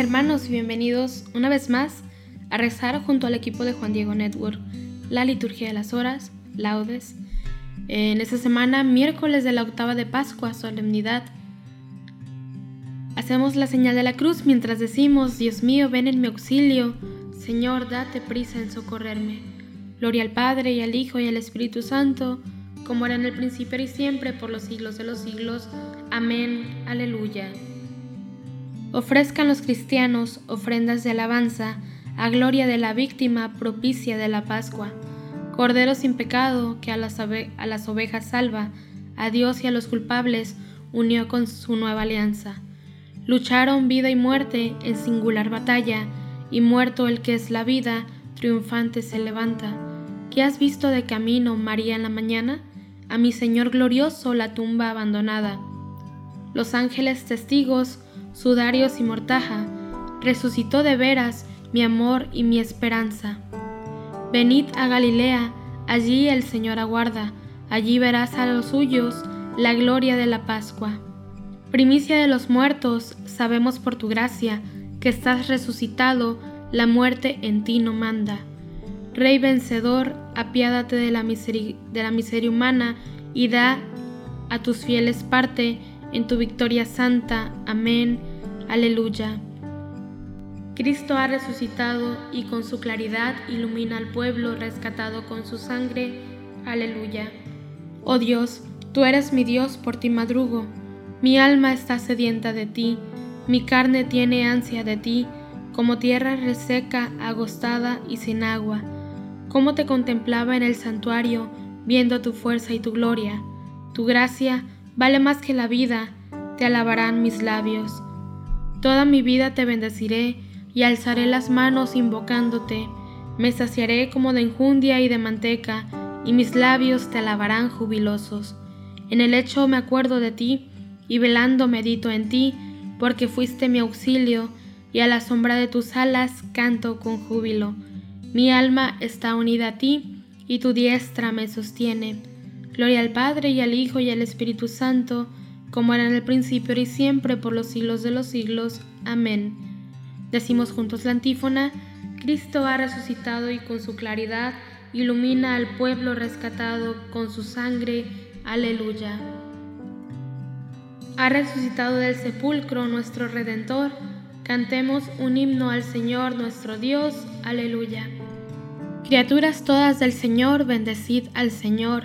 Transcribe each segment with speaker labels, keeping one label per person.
Speaker 1: Hermanos y bienvenidos una vez más a rezar junto al equipo de Juan Diego Network la liturgia de las horas, laudes. En esta semana, miércoles de la octava de Pascua, solemnidad. Hacemos la señal de la cruz mientras decimos, Dios mío, ven en mi auxilio, Señor, date prisa en socorrerme. Gloria al Padre y al Hijo y al Espíritu Santo, como era en el principio y siempre, por los siglos de los siglos. Amén. Aleluya. Ofrezcan los cristianos ofrendas de alabanza a gloria de la víctima propicia de la Pascua. Cordero sin pecado que a las, a las ovejas salva, a Dios y a los culpables unió con su nueva alianza. Lucharon vida y muerte en singular batalla, y muerto el que es la vida, triunfante se levanta. ¿Qué has visto de camino, María, en la mañana? A mi Señor glorioso la tumba abandonada. Los ángeles testigos sudarios y mortaja, resucitó de veras mi amor y mi esperanza. Venid a Galilea, allí el Señor aguarda, allí verás a los suyos la gloria de la Pascua. Primicia de los muertos, sabemos por tu gracia que estás resucitado, la muerte en ti no manda. Rey vencedor, apiádate de la, miseria humana y da a tus fieles parte en tu victoria santa. Amén. Aleluya. Cristo ha resucitado y con su claridad ilumina al pueblo rescatado con su sangre. Aleluya. Oh Dios, tú eres mi Dios, por ti madrugo. Mi alma está sedienta de ti, mi carne tiene ansia de ti, como tierra reseca, agostada y sin agua. Como te contemplaba en el santuario, viendo tu fuerza y tu gloria. Tu gracia vale más que la vida, te alabarán mis labios. Toda mi vida te bendeciré y alzaré las manos invocándote. Me saciaré como de enjundia y de manteca, y mis labios te alabarán jubilosos. En el hecho me acuerdo de ti, y velando medito en ti, porque fuiste mi auxilio, y a la sombra de tus alas canto con júbilo. Mi alma está unida a ti, y tu diestra me sostiene. Gloria al Padre y al Hijo y al Espíritu Santo, como era en el principio y siempre por los siglos de los siglos. Amén. Decimos juntos la antífona, Cristo ha resucitado y con su claridad ilumina al pueblo rescatado con su sangre. Aleluya. Ha resucitado del sepulcro nuestro Redentor. Cantemos un himno al Señor nuestro Dios. Aleluya. Criaturas todas del Señor, bendecid al Señor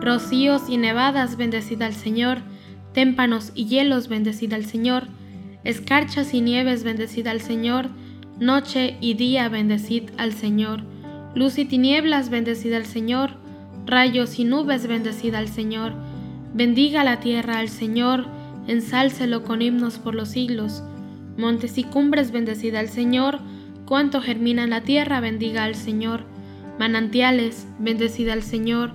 Speaker 1: rocíos y nevadas, bendecida al Señor, témpanos y hielos, bendecida al Señor, escarchas y nieves, bendecida al Señor, Noche y día bendecid al Señor. Luz y tinieblas bendecid al Señor. Rayos y nubes bendecid al Señor. Bendiga la tierra al Señor, ensálcelo con himnos por los siglos. Montes y cumbres bendecid al Señor, cuanto germina la tierra bendiga al Señor. Manantiales, bendecid al Señor.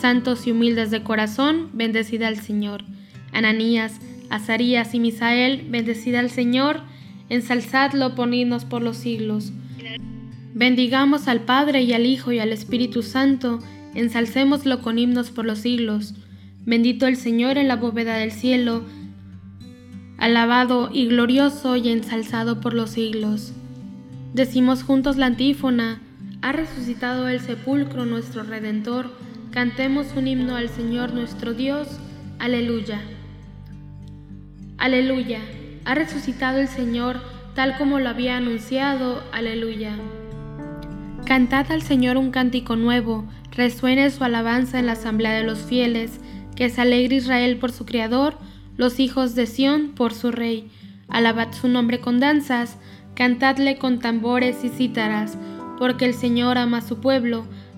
Speaker 1: santos y humildes de corazón, bendecid al Señor. Ananías, Azarías y Misael, bendecid al Señor, ensalzadlo por himnos por los siglos. Bendigamos al Padre y al Hijo y al Espíritu Santo, ensalcémoslo con himnos por los siglos. Bendito el Señor en la bóveda del cielo, alabado y glorioso y ensalzado por los siglos. Decimos juntos la antífona, ha resucitado el sepulcro nuestro Redentor, cantemos un himno al Señor nuestro Dios, aleluya. Aleluya, ha resucitado el Señor tal como lo había anunciado, aleluya. Cantad al Señor un cántico nuevo, resuene su alabanza en la asamblea de los fieles, que se alegre Israel por su Creador, los hijos de Sión por su Rey. Alabad su nombre con danzas, cantadle con tambores y cítaras, porque el Señor ama a su pueblo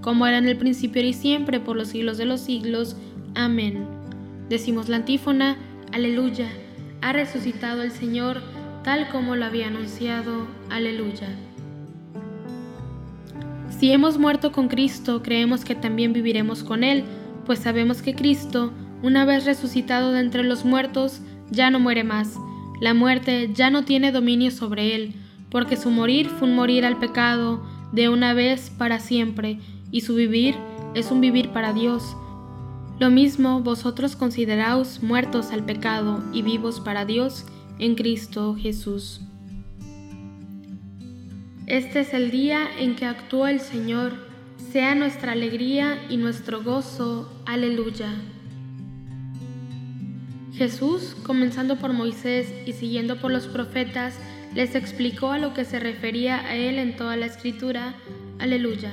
Speaker 1: como era en el principio y siempre, por los siglos de los siglos. Amén. Decimos la antífona, Aleluya, ha resucitado el Señor, tal como lo había anunciado. Aleluya. Si hemos muerto con Cristo, creemos que también viviremos con Él, pues sabemos que Cristo, una vez resucitado de entre los muertos, ya no muere más. La muerte ya no tiene dominio sobre Él, porque su morir fue un morir al pecado de una vez para siempre, y su vivir es un vivir para Dios. Lo mismo vosotros consideraos muertos al pecado y vivos para Dios en Cristo Jesús. Este es el día en que actúa el Señor, sea nuestra alegría y nuestro gozo. Aleluya. Jesús, comenzando por Moisés y siguiendo por los profetas, les explicó a lo que se refería a él en toda la escritura. Aleluya.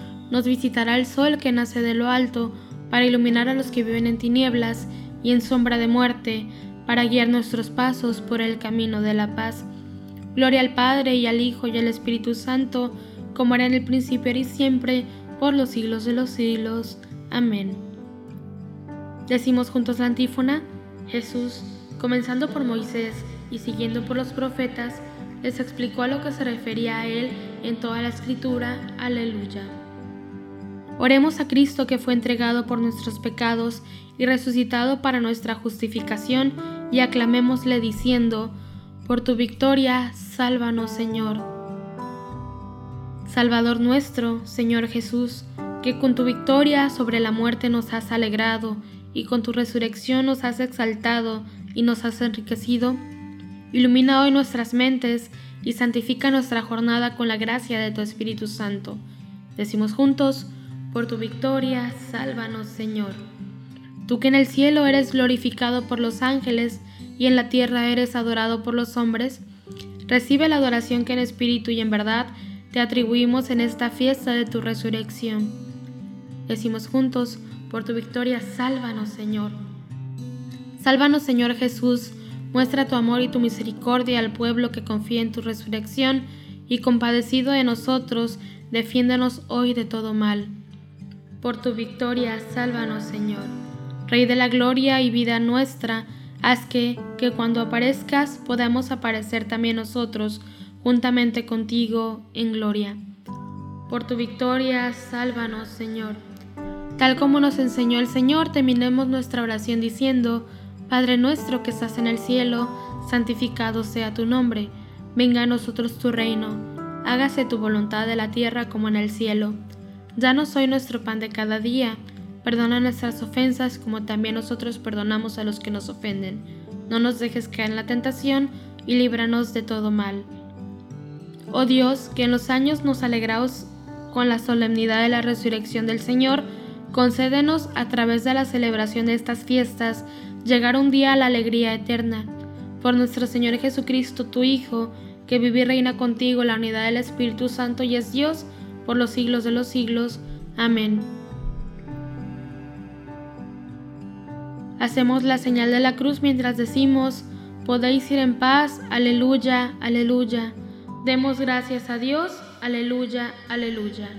Speaker 1: nos visitará el sol que nace de lo alto, para iluminar a los que viven en tinieblas y en sombra de muerte, para guiar nuestros pasos por el camino de la paz. Gloria al Padre y al Hijo y al Espíritu Santo, como era en el principio y siempre, por los siglos de los siglos. Amén. Decimos juntos la antífona, Jesús, comenzando por Moisés y siguiendo por los profetas, les explicó a lo que se refería a él en toda la escritura. Aleluya. Oremos a Cristo que fue entregado por nuestros pecados y resucitado para nuestra justificación y aclamémosle diciendo, por tu victoria, sálvanos, Señor. Salvador nuestro, Señor Jesús, que con tu victoria sobre la muerte nos has alegrado y con tu resurrección nos has exaltado y nos has enriquecido. Ilumina hoy nuestras mentes y santifica nuestra jornada con la gracia de tu Espíritu Santo. Decimos juntos, por tu victoria, sálvanos Señor. Tú que en el cielo eres glorificado por los ángeles y en la tierra eres adorado por los hombres, recibe la adoración que en espíritu y en verdad te atribuimos en esta fiesta de tu resurrección. Decimos juntos, por tu victoria, sálvanos Señor. Sálvanos Señor Jesús, muestra tu amor y tu misericordia al pueblo que confía en tu resurrección y compadecido de nosotros, defiéndanos hoy de todo mal. Por tu victoria, sálvanos Señor. Rey de la gloria y vida nuestra, haz que, que cuando aparezcas podamos aparecer también nosotros, juntamente contigo, en gloria. Por tu victoria, sálvanos Señor. Tal como nos enseñó el Señor, terminemos nuestra oración diciendo, Padre nuestro que estás en el cielo, santificado sea tu nombre, venga a nosotros tu reino, hágase tu voluntad de la tierra como en el cielo. Danos hoy nuestro pan de cada día, perdona nuestras ofensas como también nosotros perdonamos a los que nos ofenden. No nos dejes caer en la tentación y líbranos de todo mal. Oh Dios, que en los años nos alegraos con la solemnidad de la resurrección del Señor, concédenos a través de la celebración de estas fiestas llegar un día a la alegría eterna. Por nuestro Señor Jesucristo, tu Hijo, que vive y reina contigo la unidad del Espíritu Santo y es Dios por los siglos de los siglos. Amén. Hacemos la señal de la cruz mientras decimos, podéis ir en paz, aleluya, aleluya. Demos gracias a Dios, aleluya, aleluya.